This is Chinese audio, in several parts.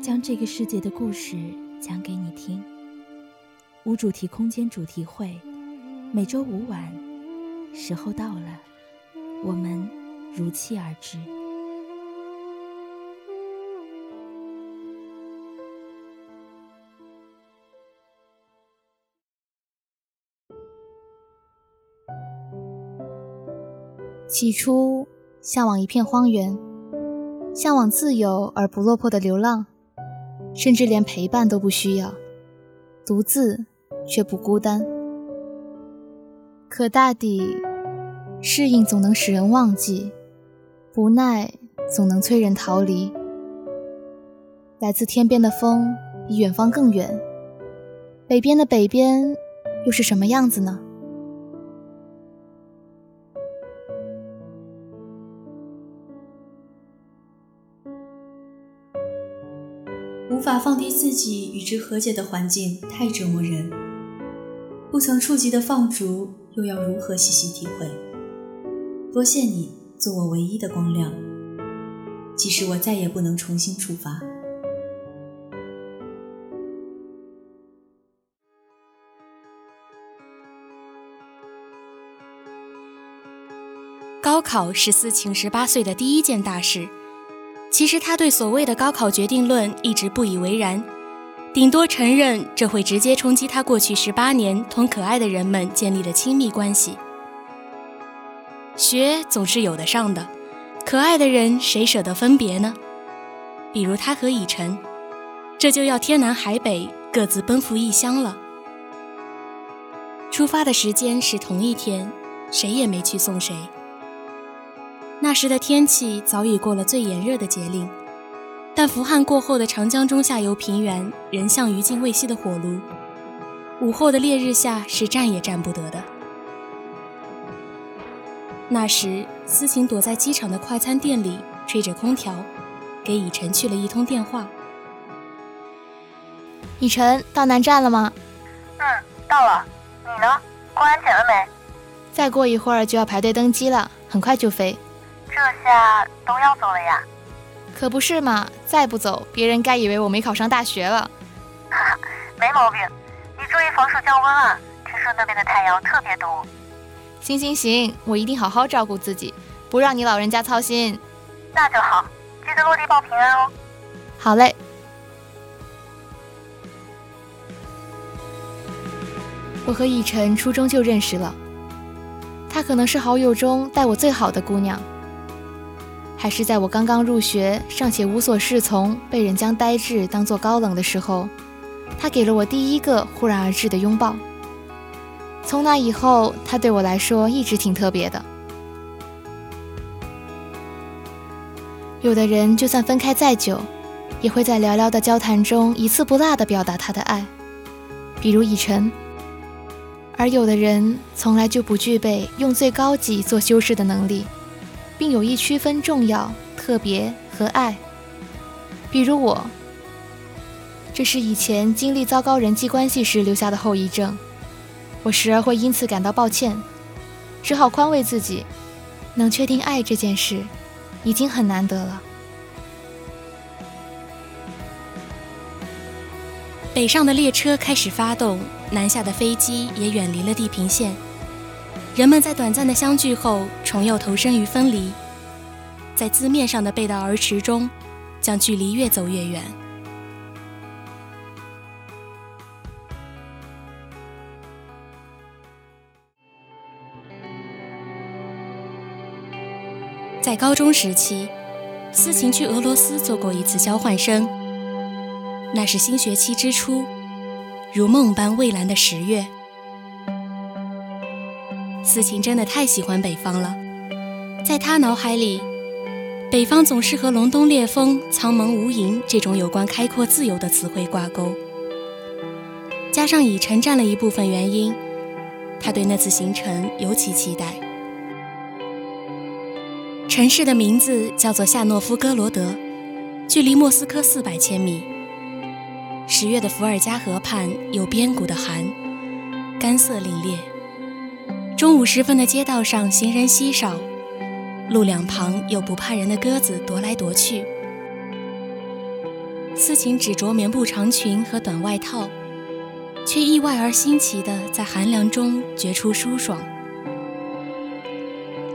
将这个世界的故事讲给你听。无主题空间主题会，每周五晚，时候到了，我们如期而至。起初，向往一片荒原，向往自由而不落魄的流浪。甚至连陪伴都不需要，独自却不孤单。可大抵，适应总能使人忘记，不耐总能催人逃离。来自天边的风比远方更远，北边的北边又是什么样子呢？无法放低自己与之和解的环境太折磨人，不曾触及的放逐又要如何细细体会？多谢你做我唯一的光亮，即使我再也不能重新出发。高考是思晴十八岁的第一件大事。其实他对所谓的高考决定论一直不以为然，顶多承认这会直接冲击他过去十八年同可爱的人们建立的亲密关系。学总是有的上的，可爱的人谁舍得分别呢？比如他和以晨，这就要天南海北各自奔赴异乡了。出发的时间是同一天，谁也没去送谁。那时的天气早已过了最炎热的节令，但伏旱过后的长江中下游平原仍像余烬未熄的火炉。午后的烈日下是站也站不得的。那时，思琴躲在机场的快餐店里吹着空调，给以晨去了一通电话。以晨，到南站了吗？嗯，到了。你呢？过安检了没？再过一会儿就要排队登机了，很快就飞。这下都要走了呀？可不是嘛！再不走，别人该以为我没考上大学了。哈哈，没毛病。你注意防暑降温啊！听说那边的太阳特别毒。行行行，我一定好好照顾自己，不让你老人家操心。那就好，记得落地报平安哦。好嘞。我和以晨初中就认识了，她可能是好友中待我最好的姑娘。还是在我刚刚入学、尚且无所适从、被人将呆滞当作高冷的时候，他给了我第一个忽然而至的拥抱。从那以后，他对我来说一直挺特别的。有的人就算分开再久，也会在寥寥的交谈中一字不落地表达他的爱，比如以晨；而有的人从来就不具备用最高级做修饰的能力。并有意区分重要、特别和爱。比如我，这是以前经历糟糕人际关系时留下的后遗症。我时而会因此感到抱歉，只好宽慰自己，能确定爱这件事，已经很难得了。北上的列车开始发动，南下的飞机也远离了地平线。人们在短暂的相聚后，重又投身于分离，在字面上的背道而驰中，将距离越走越远。在高中时期，思琴去俄罗斯做过一次交换生。那是新学期之初，如梦般蔚蓝的十月。思琴真的太喜欢北方了，在他脑海里，北方总是和隆冬烈风、苍茫无垠这种有关开阔自由的词汇挂钩。加上已晨占了一部分原因，他对那次行程尤其期待。城市的名字叫做夏诺夫哥罗德，距离莫斯科四百千米。十月的伏尔加河畔有边谷的寒，干涩凛冽。中午时分的街道上行人稀少，路两旁有不怕人的鸽子踱来踱去。思琴只着棉布长裙和短外套，却意外而新奇的在寒凉中觉出舒爽。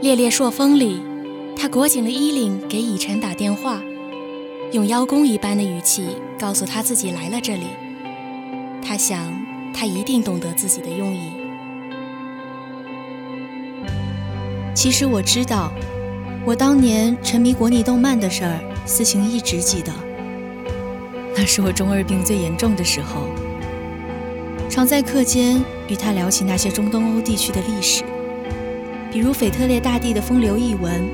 烈烈朔风里，他裹紧了衣领给以晨打电话。用邀功一般的语气告诉他自己来了这里，他想，他一定懂得自己的用意。其实我知道，我当年沉迷国拟动漫的事儿，思晴一直记得。那是我中二病最严重的时候，常在课间与他聊起那些中东欧地区的历史，比如腓特烈大帝的风流异闻，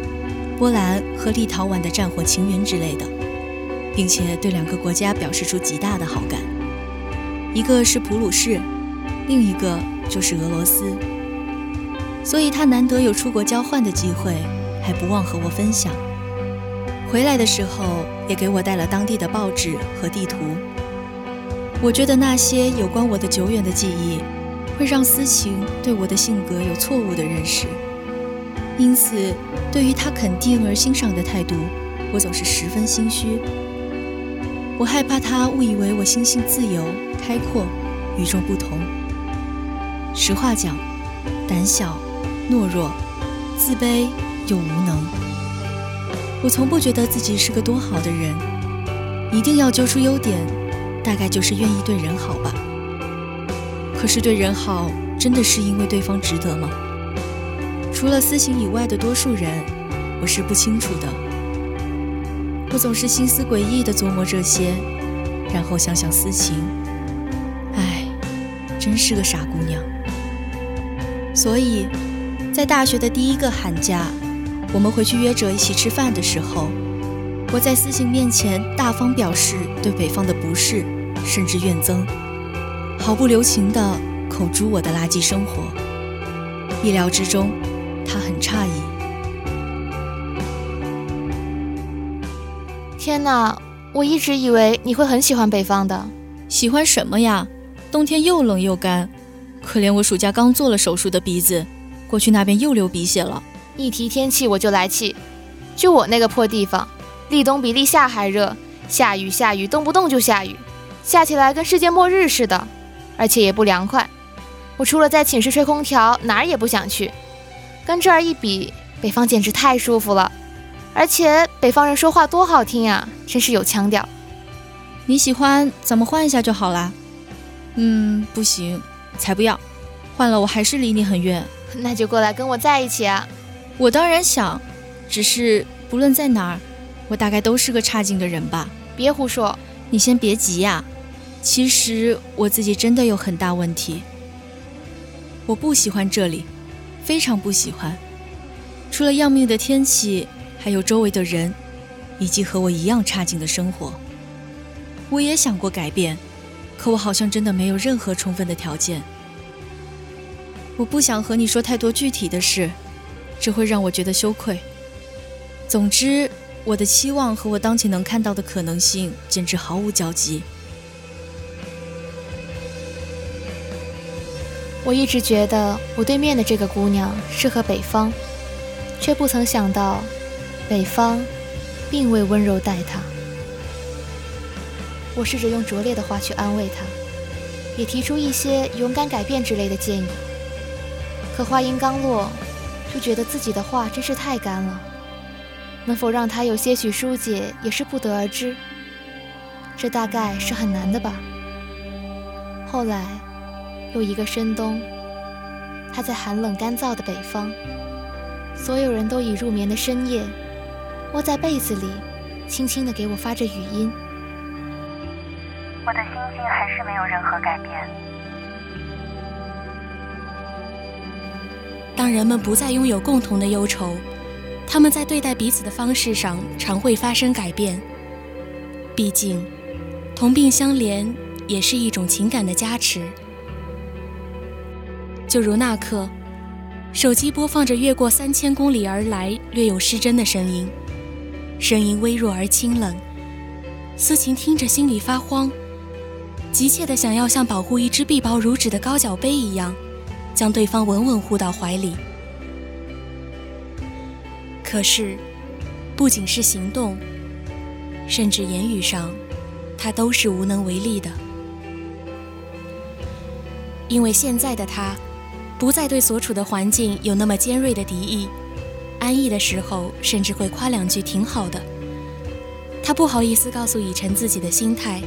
波兰和立陶宛的战火情缘之类的。并且对两个国家表示出极大的好感，一个是普鲁士，另一个就是俄罗斯。所以他难得有出国交换的机会，还不忘和我分享。回来的时候也给我带了当地的报纸和地图。我觉得那些有关我的久远的记忆，会让思晴对我的性格有错误的认识，因此对于他肯定而欣赏的态度，我总是十分心虚。我害怕他误以为我心性自由、开阔、与众不同。实话讲，胆小、懦弱、自卑又无能。我从不觉得自己是个多好的人。一定要揪出优点，大概就是愿意对人好吧。可是对人好，真的是因为对方值得吗？除了私情以外的多数人，我是不清楚的。我总是心思诡异地琢磨这些，然后想想私情，唉，真是个傻姑娘。所以，在大学的第一个寒假，我们回去约着一起吃饭的时候，我在思晴面前大方表示对北方的不适，甚至怨憎，毫不留情地口诛我的垃圾生活。意料之中，他很诧异。天哪！我一直以为你会很喜欢北方的。喜欢什么呀？冬天又冷又干，可怜我暑假刚做了手术的鼻子，过去那边又流鼻血了。一提天气我就来气。就我那个破地方，立冬比立夏还热，下雨下雨动不动就下雨，下起来跟世界末日似的，而且也不凉快。我除了在寝室吹空调，哪儿也不想去。跟这儿一比，北方简直太舒服了。而且北方人说话多好听啊，真是有腔调。你喜欢，咱们换一下就好啦。嗯，不行，才不要，换了我还是离你很远。那就过来跟我在一起啊！我当然想，只是不论在哪儿，我大概都是个差劲的人吧。别胡说，你先别急呀。其实我自己真的有很大问题。我不喜欢这里，非常不喜欢。除了要命的天气。还有周围的人，以及和我一样差劲的生活。我也想过改变，可我好像真的没有任何充分的条件。我不想和你说太多具体的事，这会让我觉得羞愧。总之，我的期望和我当前能看到的可能性简直毫无交集。我一直觉得我对面的这个姑娘适合北方，却不曾想到。北方，并未温柔待她。我试着用拙劣的话去安慰她。也提出一些勇敢改变之类的建议。可话音刚落，就觉得自己的话真是太干了，能否让他有些许疏解，也是不得而知。这大概是很难的吧。后来，又一个深冬，他在寒冷干燥的北方，所有人都已入眠的深夜，窝在被子里，轻轻地给我发着语音。我的心境还是没有任何改变。当人们不再拥有共同的忧愁，他们在对待彼此的方式上常会发生改变。毕竟，同病相怜也是一种情感的加持。就如那刻，手机播放着越过三千公里而来、略有失真的声音，声音微弱而清冷，思琴听着心里发慌。急切地想要像保护一只臂薄如纸的高脚杯一样，将对方稳稳护到怀里。可是，不仅是行动，甚至言语上，他都是无能为力的。因为现在的他，不再对所处的环境有那么尖锐的敌意，安逸的时候甚至会夸两句挺好的。他不好意思告诉以晨自己的心态。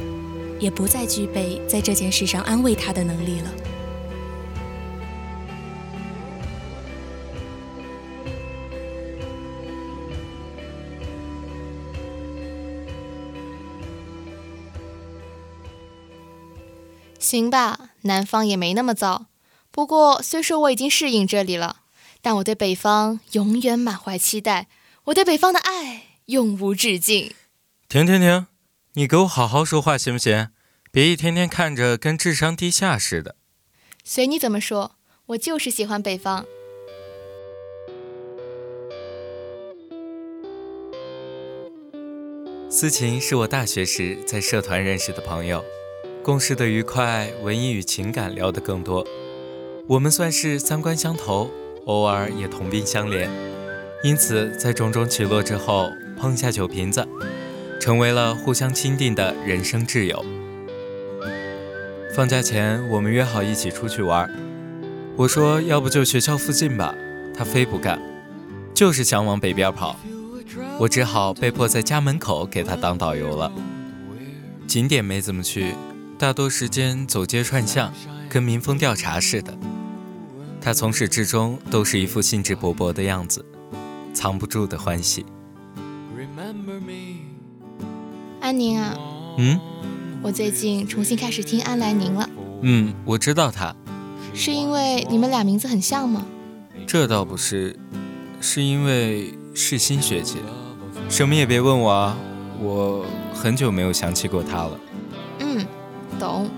也不再具备在这件事上安慰他的能力了。行吧，南方也没那么糟。不过，虽说我已经适应这里了，但我对北方永远满怀期待。我对北方的爱永无止境。停停停！你给我好好说话行不行？别一天天看着跟智商低下似的。随你怎么说，我就是喜欢北方。思琴是我大学时在社团认识的朋友，共事的愉快，文艺与情感聊得更多。我们算是三观相投，偶尔也同病相怜，因此在种种起落之后，碰下酒瓶子。成为了互相钦定的人生挚友。放假前，我们约好一起出去玩。我说要不就学校附近吧，他非不干，就是想往北边跑。我只好被迫在家门口给他当导游了。景点没怎么去，大多时间走街串巷，跟民风调查似的。他从始至终都是一副兴致勃勃的样子，藏不住的欢喜。安宁啊，嗯，我最近重新开始听安来宁了。嗯，我知道他，是因为你们俩名字很像吗？这倒不是，是因为是新学姐。什么也别问我啊，我很久没有想起过她了。嗯，懂。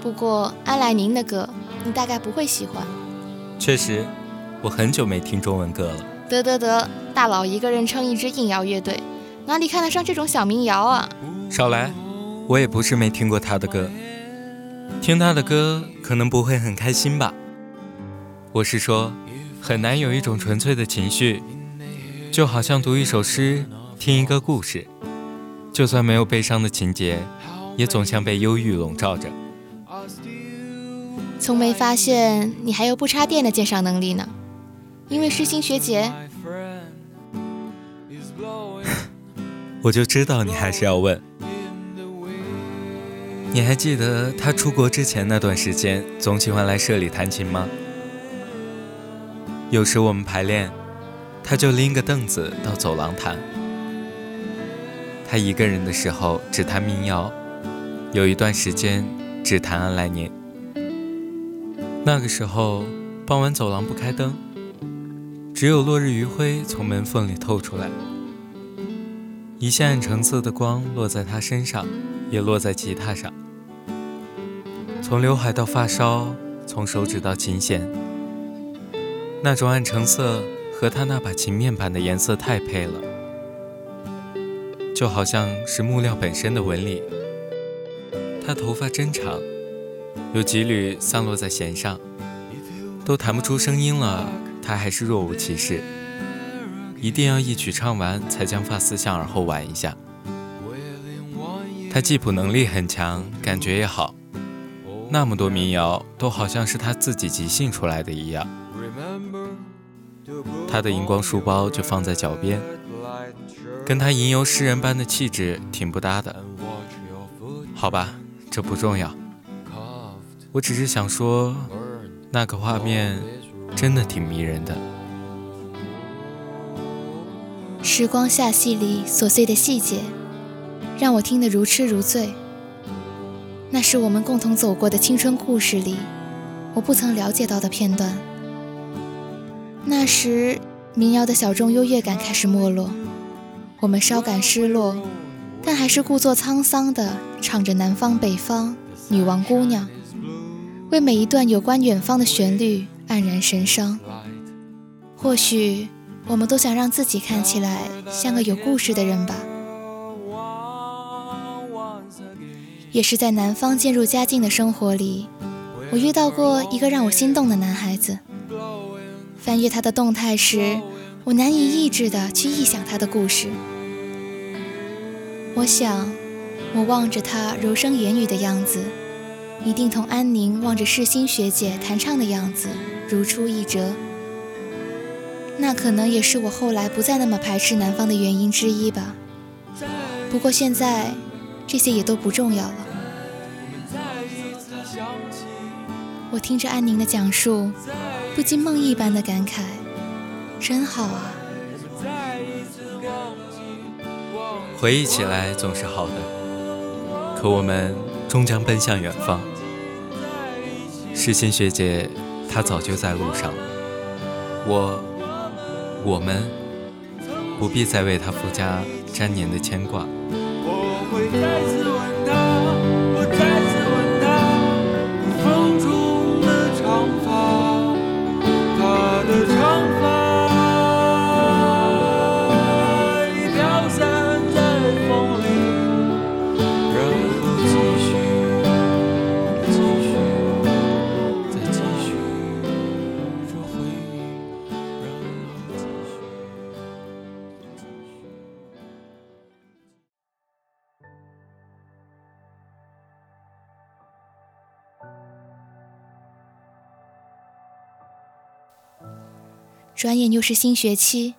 不过安来宁的歌，你大概不会喜欢。确实，我很久没听中文歌了。得得得，大佬一个人撑一支硬摇乐队。哪里看得上这种小民谣啊！少来，我也不是没听过他的歌。听他的歌可能不会很开心吧？我是说，很难有一种纯粹的情绪，就好像读一首诗，听一个故事，就算没有悲伤的情节，也总像被忧郁笼罩着。从没发现你还有不插电的鉴赏能力呢，因为诗心学姐。我就知道你还是要问。你还记得他出国之前那段时间，总喜欢来社里弹琴吗？有时我们排练，他就拎个凳子到走廊弹。他一个人的时候只弹民谣，有一段时间只谈安来年。那个时候，傍晚走廊不开灯，只有落日余晖从门缝里透出来。一线橙色的光落在他身上，也落在吉他上。从刘海到发梢，从手指到琴弦，那种暗橙色和他那把琴面板的颜色太配了，就好像是木料本身的纹理。他头发真长，有几缕散落在弦上，都弹不出声音了，他还是若无其事。一定要一曲唱完，才将发丝向耳后挽一下。他记谱能力很强，感觉也好，那么多民谣都好像是他自己即兴出来的一样。他的荧光书包就放在脚边，跟他吟游诗人般的气质挺不搭的。好吧，这不重要。我只是想说，那个画面真的挺迷人的。时光下戏里琐碎的细节，让我听得如痴如醉。那是我们共同走过的青春故事里，我不曾了解到的片段。那时，民谣的小众优越感开始没落，我们稍感失落，但还是故作沧桑地唱着《南方北方女王姑娘》，为每一段有关远方的旋律黯然神伤。或许，我们都想让自己看起来像个有故事的人吧。也是在南方渐入佳境的生活里，我遇到过一个让我心动的男孩子。翻阅他的动态时，我难以抑制地去臆想他的故事。我想，我望着他柔声言语的样子，一定同安宁望着世新学姐弹唱的样子如出一辙。那可能也是我后来不再那么排斥南方的原因之一吧。不过现在，这些也都不重要了。我听着安宁的讲述，不禁梦一般的感慨：真好啊！回忆起来总是好的，可我们终将奔向远方。世新学姐，她早就在路上。我，我们不必再为她附加粘黏的牵挂。我会再转眼又是新学期，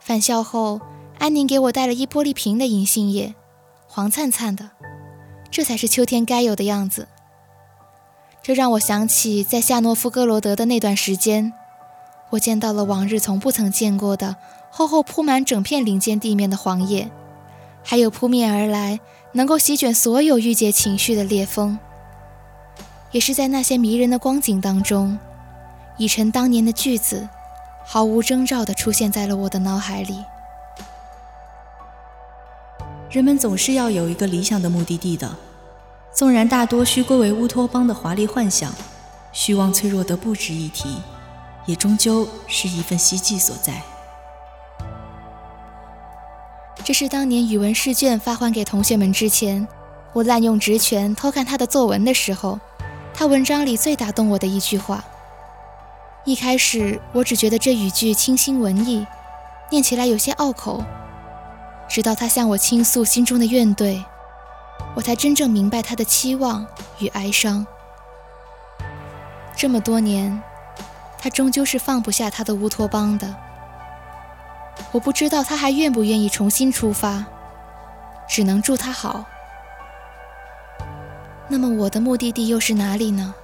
返校后，安宁给我带了一玻璃瓶的银杏叶，黄灿灿的，这才是秋天该有的样子。这让我想起在夏诺夫哥罗德的那段时间，我见到了往日从不曾见过的厚厚铺满整片林间地面的黄叶，还有扑面而来能够席卷所有郁结情绪的烈风。也是在那些迷人的光景当中，已成当年的句子。毫无征兆地出现在了我的脑海里。人们总是要有一个理想的目的地的，纵然大多需归为乌托邦的华丽幻想，虚妄脆弱的不值一提，也终究是一份希冀所在。这是当年语文试卷发还给同学们之前，我滥用职权偷看他的作文的时候，他文章里最打动我的一句话。一开始我只觉得这语句清新文艺，念起来有些拗口。直到他向我倾诉心中的怨怼，我才真正明白他的期望与哀伤。这么多年，他终究是放不下他的乌托邦的。我不知道他还愿不愿意重新出发，只能祝他好。那么我的目的地又是哪里呢？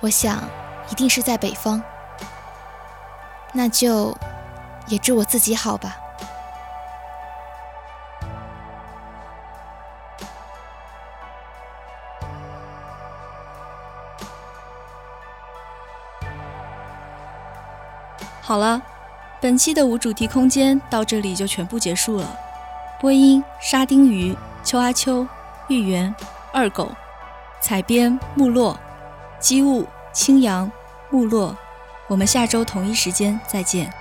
我想。一定是在北方，那就也祝我自己好吧。好了，本期的无主题空间到这里就全部结束了。播音：沙丁鱼、秋阿秋、玉圆、二狗，采编：木落、机务、青阳。木落，我们下周同一时间再见。